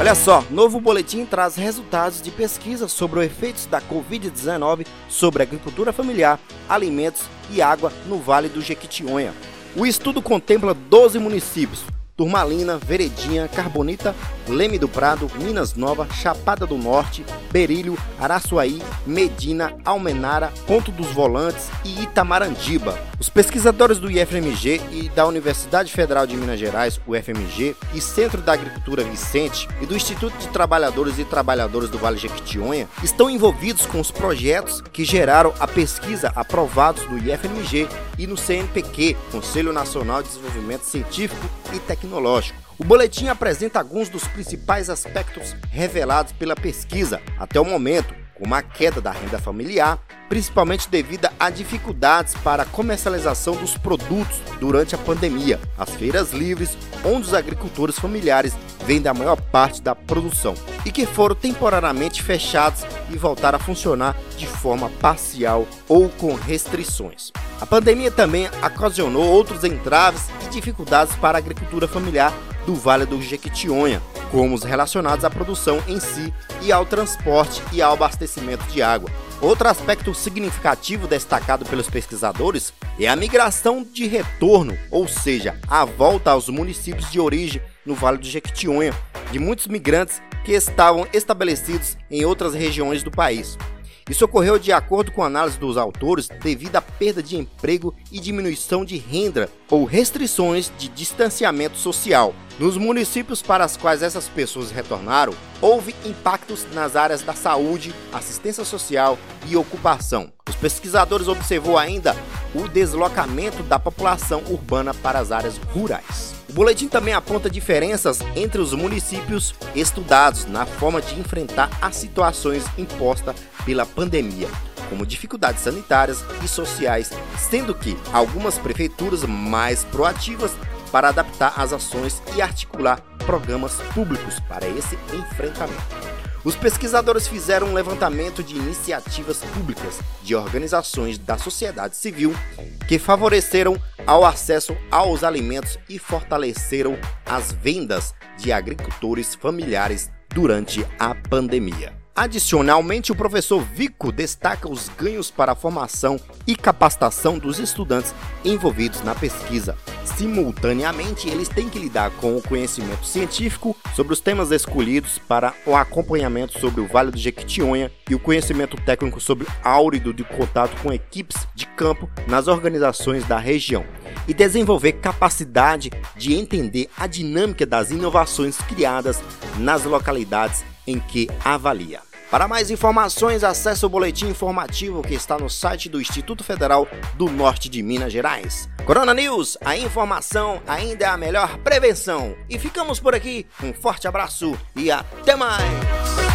Olha só, novo boletim traz resultados de pesquisa sobre os efeitos da Covid-19 sobre agricultura familiar, alimentos e água no Vale do Jequitinhonha. O estudo contempla 12 municípios, Turmalina, Veredinha, Carbonita, Leme do Prado, Minas Nova, Chapada do Norte, Berilho, Araçuaí, Medina, Almenara, Ponto dos Volantes e Itamarandiba. Os pesquisadores do IFMG e da Universidade Federal de Minas Gerais, UFMG, e Centro da Agricultura Vicente e do Instituto de Trabalhadores e Trabalhadoras do Vale Jequitinhonha estão envolvidos com os projetos que geraram a pesquisa aprovados no IFMG e no CNPq, Conselho Nacional de Desenvolvimento Científico e Tecnológico. O boletim apresenta alguns dos principais aspectos revelados pela pesquisa até o momento, como a queda da renda familiar, principalmente devido a dificuldades para a comercialização dos produtos durante a pandemia, as feiras livres, onde os agricultores familiares vendem a maior parte da produção, e que foram temporariamente fechados e voltaram a funcionar de forma parcial ou com restrições. A pandemia também ocasionou outros entraves e dificuldades para a agricultura familiar do Vale do Jequitinhonha, como os relacionados à produção em si e ao transporte e ao abastecimento de água. Outro aspecto significativo destacado pelos pesquisadores é a migração de retorno, ou seja, a volta aos municípios de origem no Vale do Jequitinhonha, de muitos migrantes que estavam estabelecidos em outras regiões do país. Isso ocorreu de acordo com a análise dos autores devido à perda de emprego e diminuição de renda ou restrições de distanciamento social. Nos municípios para os quais essas pessoas retornaram, houve impactos nas áreas da saúde, assistência social e ocupação. Os pesquisadores observou ainda o deslocamento da população urbana para as áreas rurais. O boletim também aponta diferenças entre os municípios estudados na forma de enfrentar as situações impostas pela pandemia, como dificuldades sanitárias e sociais, sendo que algumas prefeituras mais proativas para adaptar as ações e articular programas públicos para esse enfrentamento. Os pesquisadores fizeram um levantamento de iniciativas públicas de organizações da sociedade civil que favoreceram ao acesso aos alimentos e fortaleceram as vendas de agricultores familiares durante a pandemia. Adicionalmente, o professor Vico destaca os ganhos para a formação e capacitação dos estudantes envolvidos na pesquisa. Simultaneamente, eles têm que lidar com o conhecimento científico sobre os temas escolhidos para o acompanhamento sobre o Vale do Jequitinhonha e o conhecimento técnico sobre áurido de contato com equipes de campo nas organizações da região e desenvolver capacidade de entender a dinâmica das inovações criadas nas localidades em que avalia. Para mais informações, acesse o boletim informativo que está no site do Instituto Federal do Norte de Minas Gerais. Corona News, a informação ainda é a melhor prevenção. E ficamos por aqui. Um forte abraço e até mais!